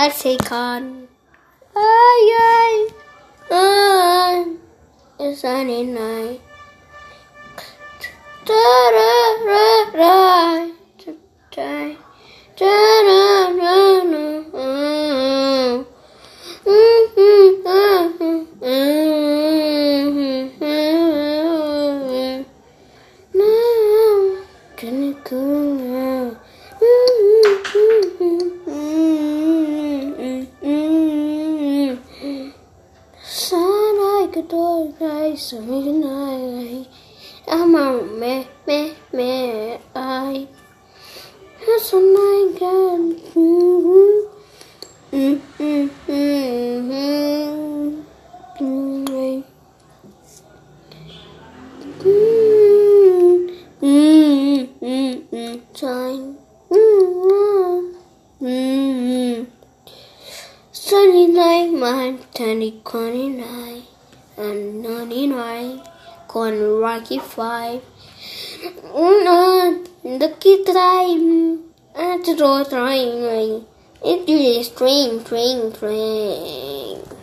I say con. Ay, ay, ay. It's sunny night. Da da da da. Can you go? like a dog nice night. I'm a me me me I. That's a my God. Mm-hmm. Mm-hmm. Mm-hmm. Mm-hmm. Mm-hmm. Time. Mm-hmm. Sunny night, my tiny corny night and 99 con Rocky 5 Lucky Time Astro Time It is train train train.